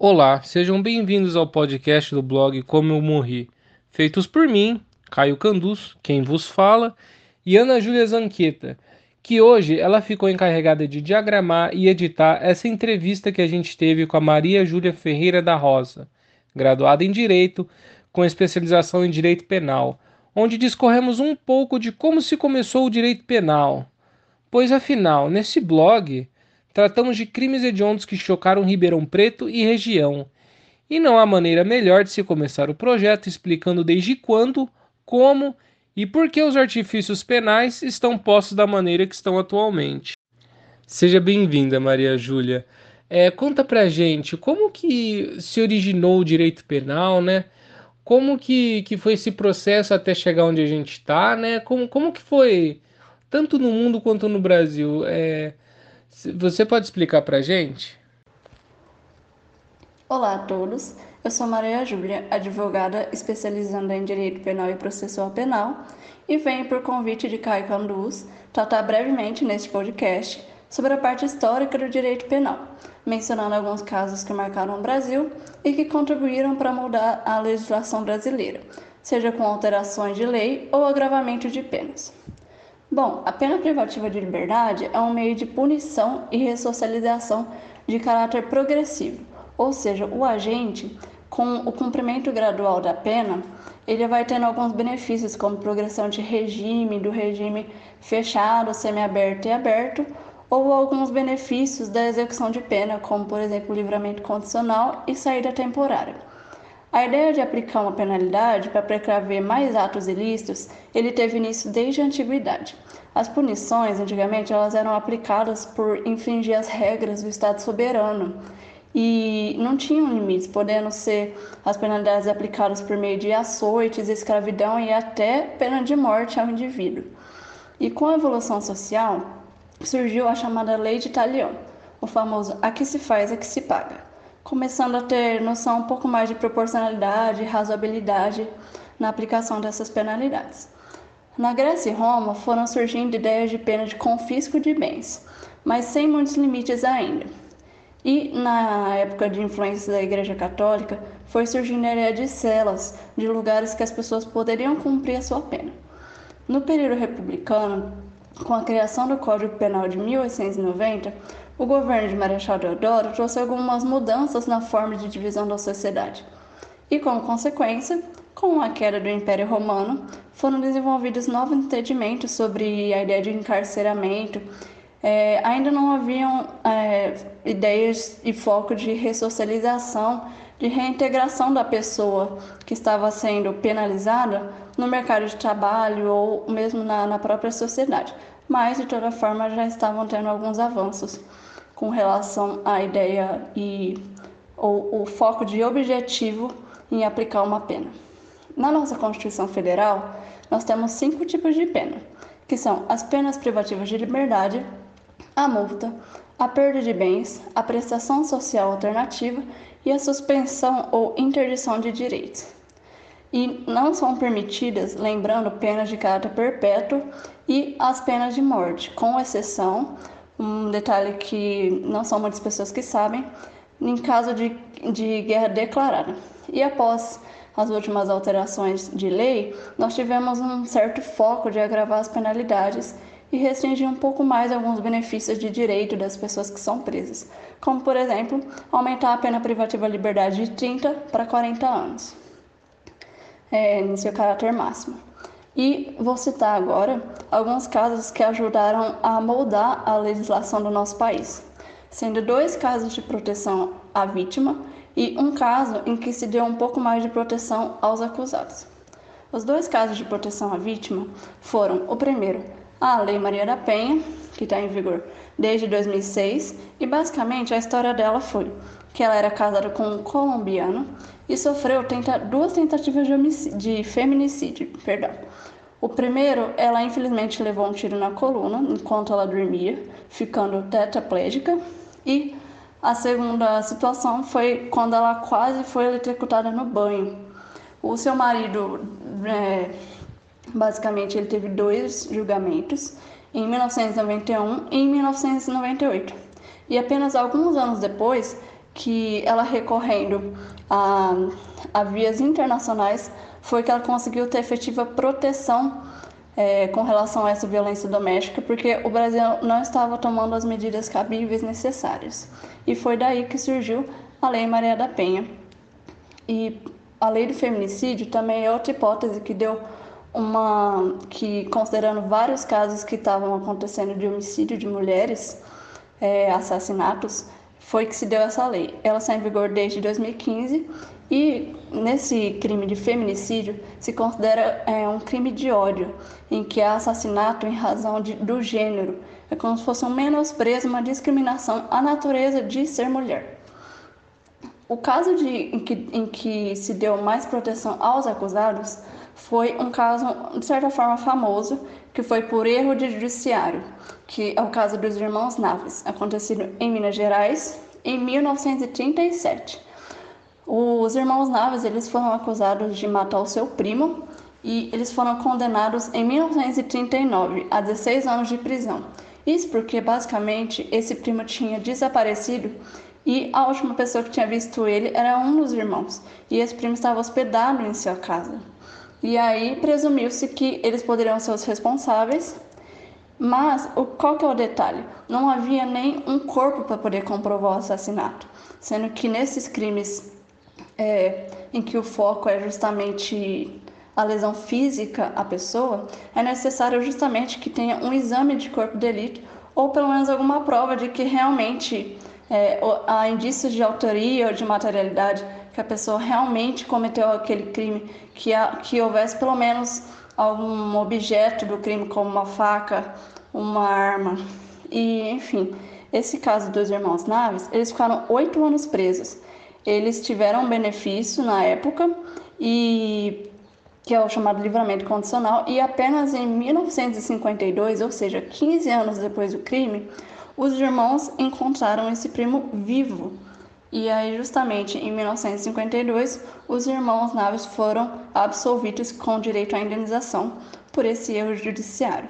Olá, sejam bem-vindos ao podcast do blog Como Eu Morri, feitos por mim, Caio Canduz, quem vos fala, e Ana Júlia Zanqueta, que hoje ela ficou encarregada de diagramar e editar essa entrevista que a gente teve com a Maria Júlia Ferreira da Rosa, graduada em Direito, com especialização em Direito Penal, onde discorremos um pouco de como se começou o direito penal. Pois afinal, nesse blog, tratamos de crimes hediondos que chocaram Ribeirão Preto e região. E não há maneira melhor de se começar o projeto explicando desde quando, como e por que os artifícios penais estão postos da maneira que estão atualmente. Seja bem-vinda, Maria Júlia. É, conta pra gente como que se originou o direito penal, né? Como que, que foi esse processo até chegar onde a gente está, né? Como, como que foi, tanto no mundo quanto no Brasil? É, você pode explicar pra gente? Olá a todos. Eu sou Maria Júlia, advogada especializando em Direito Penal e Processual Penal, e venho por convite de Caio Canduz tratar brevemente neste podcast sobre a parte histórica do direito penal, mencionando alguns casos que marcaram o Brasil e que contribuíram para mudar a legislação brasileira, seja com alterações de lei ou agravamento de penas. Bom, a pena privativa de liberdade é um meio de punição e ressocialização de caráter progressivo ou seja, o agente, com o cumprimento gradual da pena, ele vai tendo alguns benefícios, como progressão de regime, do regime fechado, semiaberto e aberto, ou alguns benefícios da execução de pena, como, por exemplo, livramento condicional e saída temporária. A ideia de aplicar uma penalidade para precaver mais atos ilícitos, ele teve início desde a antiguidade. As punições, antigamente, elas eram aplicadas por infringir as regras do Estado soberano e não tinham limites, podendo ser as penalidades aplicadas por meio de açoites, escravidão e até pena de morte ao indivíduo. E com a evolução social, surgiu a chamada Lei de Talião, o famoso a que se faz, a que se paga, começando a ter noção um pouco mais de proporcionalidade e razoabilidade na aplicação dessas penalidades. Na Grécia e Roma foram surgindo ideias de pena de confisco de bens, mas sem muitos limites ainda. E na época de influência da Igreja Católica, foi surgindo a ideia de celas, de lugares que as pessoas poderiam cumprir a sua pena. No período republicano, com a criação do Código Penal de 1890, o governo de Marechal Deodoro trouxe algumas mudanças na forma de divisão da sociedade. E como consequência, com a queda do Império Romano, foram desenvolvidos novos entendimentos sobre a ideia de encarceramento é, ainda não haviam é, ideias e foco de ressocialização, de reintegração da pessoa que estava sendo penalizada no mercado de trabalho ou mesmo na, na própria sociedade. Mas, de toda forma, já estavam tendo alguns avanços com relação à ideia e o, o foco de objetivo em aplicar uma pena. Na nossa Constituição Federal, nós temos cinco tipos de pena, que são as penas privativas de liberdade, a multa, a perda de bens, a prestação social alternativa e a suspensão ou interdição de direitos. E não são permitidas, lembrando, penas de caráter perpétuo e as penas de morte, com exceção, um detalhe que não são muitas pessoas que sabem, em caso de, de guerra declarada. E após as últimas alterações de lei, nós tivemos um certo foco de agravar as penalidades e restringir um pouco mais alguns benefícios de direito das pessoas que são presas, como, por exemplo, aumentar a pena privativa de liberdade de 30 para 40 anos, é, seu caráter máximo. E vou citar agora alguns casos que ajudaram a moldar a legislação do nosso país, sendo dois casos de proteção à vítima e um caso em que se deu um pouco mais de proteção aos acusados. Os dois casos de proteção à vítima foram o primeiro, a Lei Maria da Penha, que está em vigor desde 2006, e basicamente a história dela foi que ela era casada com um colombiano e sofreu tenta, duas tentativas de, de feminicídio. Perdão. O primeiro, ela infelizmente levou um tiro na coluna enquanto ela dormia, ficando tetraplégica, e a segunda situação foi quando ela quase foi eletrocutada no banho. O seu marido é, Basicamente, ele teve dois julgamentos, em 1991 e em 1998. E apenas alguns anos depois que ela recorrendo a, a vias internacionais foi que ela conseguiu ter efetiva proteção é, com relação a essa violência doméstica, porque o Brasil não estava tomando as medidas cabíveis necessárias. E foi daí que surgiu a Lei Maria da Penha. E a lei do feminicídio também é outra hipótese que deu uma que considerando vários casos que estavam acontecendo de homicídio de mulheres, é, assassinatos, foi que se deu essa lei. Ela está em vigor desde 2015 e nesse crime de feminicídio se considera é, um crime de ódio, em que há assassinato em razão de, do gênero. É como se fosse um menosprezo, uma discriminação à natureza de ser mulher. O caso de, em, que, em que se deu mais proteção aos acusados foi um caso, de certa forma, famoso, que foi por erro de judiciário, que é o caso dos irmãos Naves, acontecido em Minas Gerais em 1937. Os irmãos Naves eles foram acusados de matar o seu primo e eles foram condenados em 1939 a 16 anos de prisão. Isso porque basicamente esse primo tinha desaparecido e a última pessoa que tinha visto ele era um dos irmãos e esse primo estava hospedado em sua casa. E aí presumiu-se que eles poderiam ser os responsáveis, mas o, qual que é o detalhe? Não havia nem um corpo para poder comprovar o assassinato, sendo que nesses crimes é, em que o foco é justamente a lesão física à pessoa, é necessário justamente que tenha um exame de corpo de delito ou pelo menos alguma prova de que realmente é, há indícios de autoria ou de materialidade que a pessoa realmente cometeu aquele crime, que, que houvesse pelo menos algum objeto do crime, como uma faca, uma arma. E, enfim, esse caso dos irmãos Naves, eles ficaram oito anos presos. Eles tiveram benefício na época, e que é o chamado livramento condicional, e apenas em 1952, ou seja, 15 anos depois do crime, os irmãos encontraram esse primo vivo. E aí, justamente em 1952, os irmãos Naves foram absolvidos com direito à indenização por esse erro judiciário.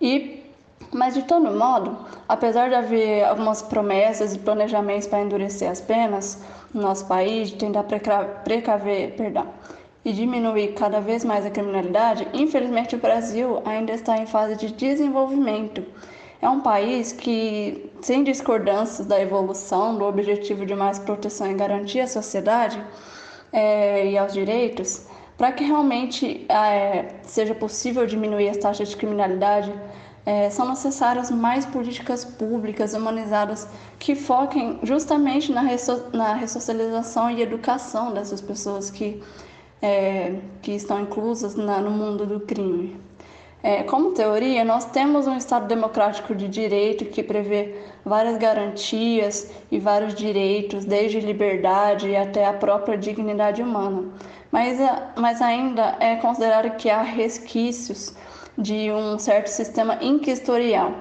E, mas de todo modo, apesar de haver algumas promessas e planejamentos para endurecer as penas no nosso país, de tentar precaver, perdão, e diminuir cada vez mais a criminalidade, infelizmente o Brasil ainda está em fase de desenvolvimento. É um país que, sem discordâncias da evolução, do objetivo de mais proteção e garantia à sociedade é, e aos direitos, para que realmente é, seja possível diminuir as taxas de criminalidade, é, são necessárias mais políticas públicas humanizadas que foquem justamente na, resso na ressocialização e educação dessas pessoas que, é, que estão inclusas na, no mundo do crime. É, como teoria, nós temos um Estado democrático de direito que prevê várias garantias e vários direitos, desde liberdade até a própria dignidade humana. Mas, mas ainda é considerado que há resquícios de um certo sistema inquisitorial.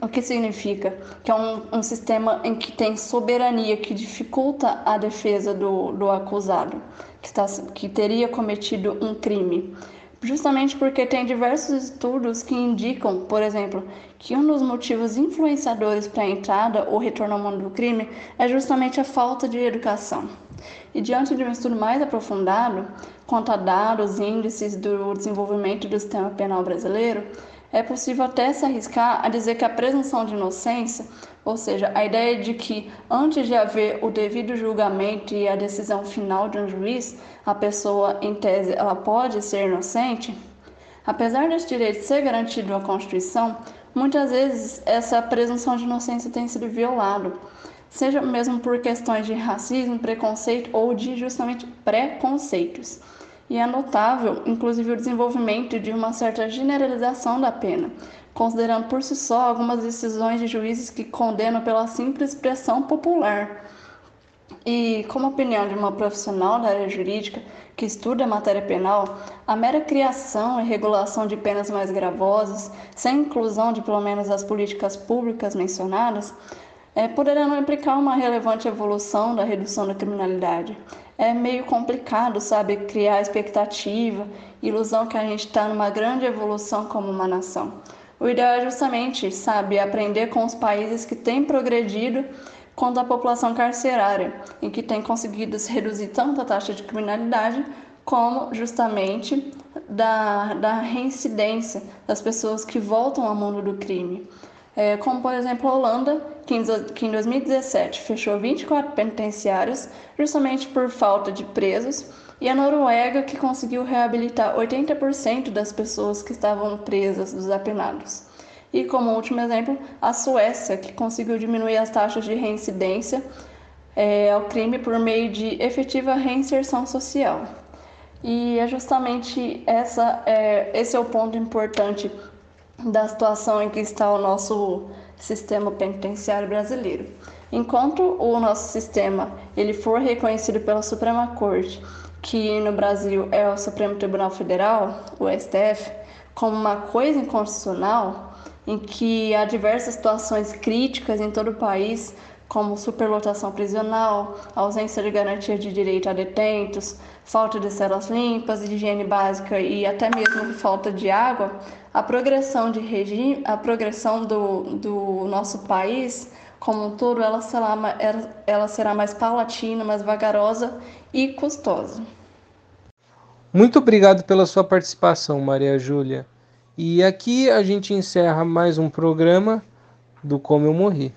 O que significa? Que é um, um sistema em que tem soberania, que dificulta a defesa do, do acusado, que, tá, que teria cometido um crime justamente porque tem diversos estudos que indicam, por exemplo, que um dos motivos influenciadores para a entrada ou retorno ao mundo do crime é justamente a falta de educação. E diante de um estudo mais aprofundado, quanto a dados e índices do desenvolvimento do sistema penal brasileiro, é possível até se arriscar a dizer que a presunção de inocência, ou seja, a ideia de que antes de haver o devido julgamento e a decisão final de um juiz, a pessoa, em tese, ela pode ser inocente, apesar desse direito ser garantido na Constituição, muitas vezes essa presunção de inocência tem sido violada, seja mesmo por questões de racismo, preconceito ou de justamente preconceitos e é notável, inclusive, o desenvolvimento de uma certa generalização da pena, considerando por si só algumas decisões de juízes que condenam pela simples expressão popular. E, como opinião de uma profissional da área jurídica que estuda a matéria penal, a mera criação e regulação de penas mais gravosas, sem inclusão de pelo menos as políticas públicas mencionadas, é, não implicar uma relevante evolução da redução da criminalidade. É meio complicado, sabe, criar expectativa, ilusão que a gente está numa grande evolução como uma nação. O ideal é justamente, sabe, aprender com os países que têm progredido quanto a população carcerária, em que tem conseguido se reduzir tanto a taxa de criminalidade como justamente da, da reincidência das pessoas que voltam ao mundo do crime. É, como, por exemplo, a Holanda, que em, que em 2017 fechou 24 penitenciários justamente por falta de presos, e a Noruega, que conseguiu reabilitar 80% das pessoas que estavam presas dos apenados. E, como último exemplo, a Suécia, que conseguiu diminuir as taxas de reincidência é, ao crime por meio de efetiva reinserção social. E é justamente essa, é, esse é o ponto importante da situação em que está o nosso sistema penitenciário brasileiro. Enquanto o nosso sistema ele for reconhecido pela Suprema Corte, que no Brasil é o Supremo Tribunal Federal, o STF, como uma coisa inconstitucional, em que há diversas situações críticas em todo o país, como superlotação prisional, ausência de garantia de direito a detentos, falta de celas limpas, de higiene básica e até mesmo falta de água, a progressão de regime, a progressão do, do nosso país como um todo, ela será, ela será mais paulatina, mais vagarosa e custosa. Muito obrigado pela sua participação, Maria Júlia. E aqui a gente encerra mais um programa do Como Eu Morri.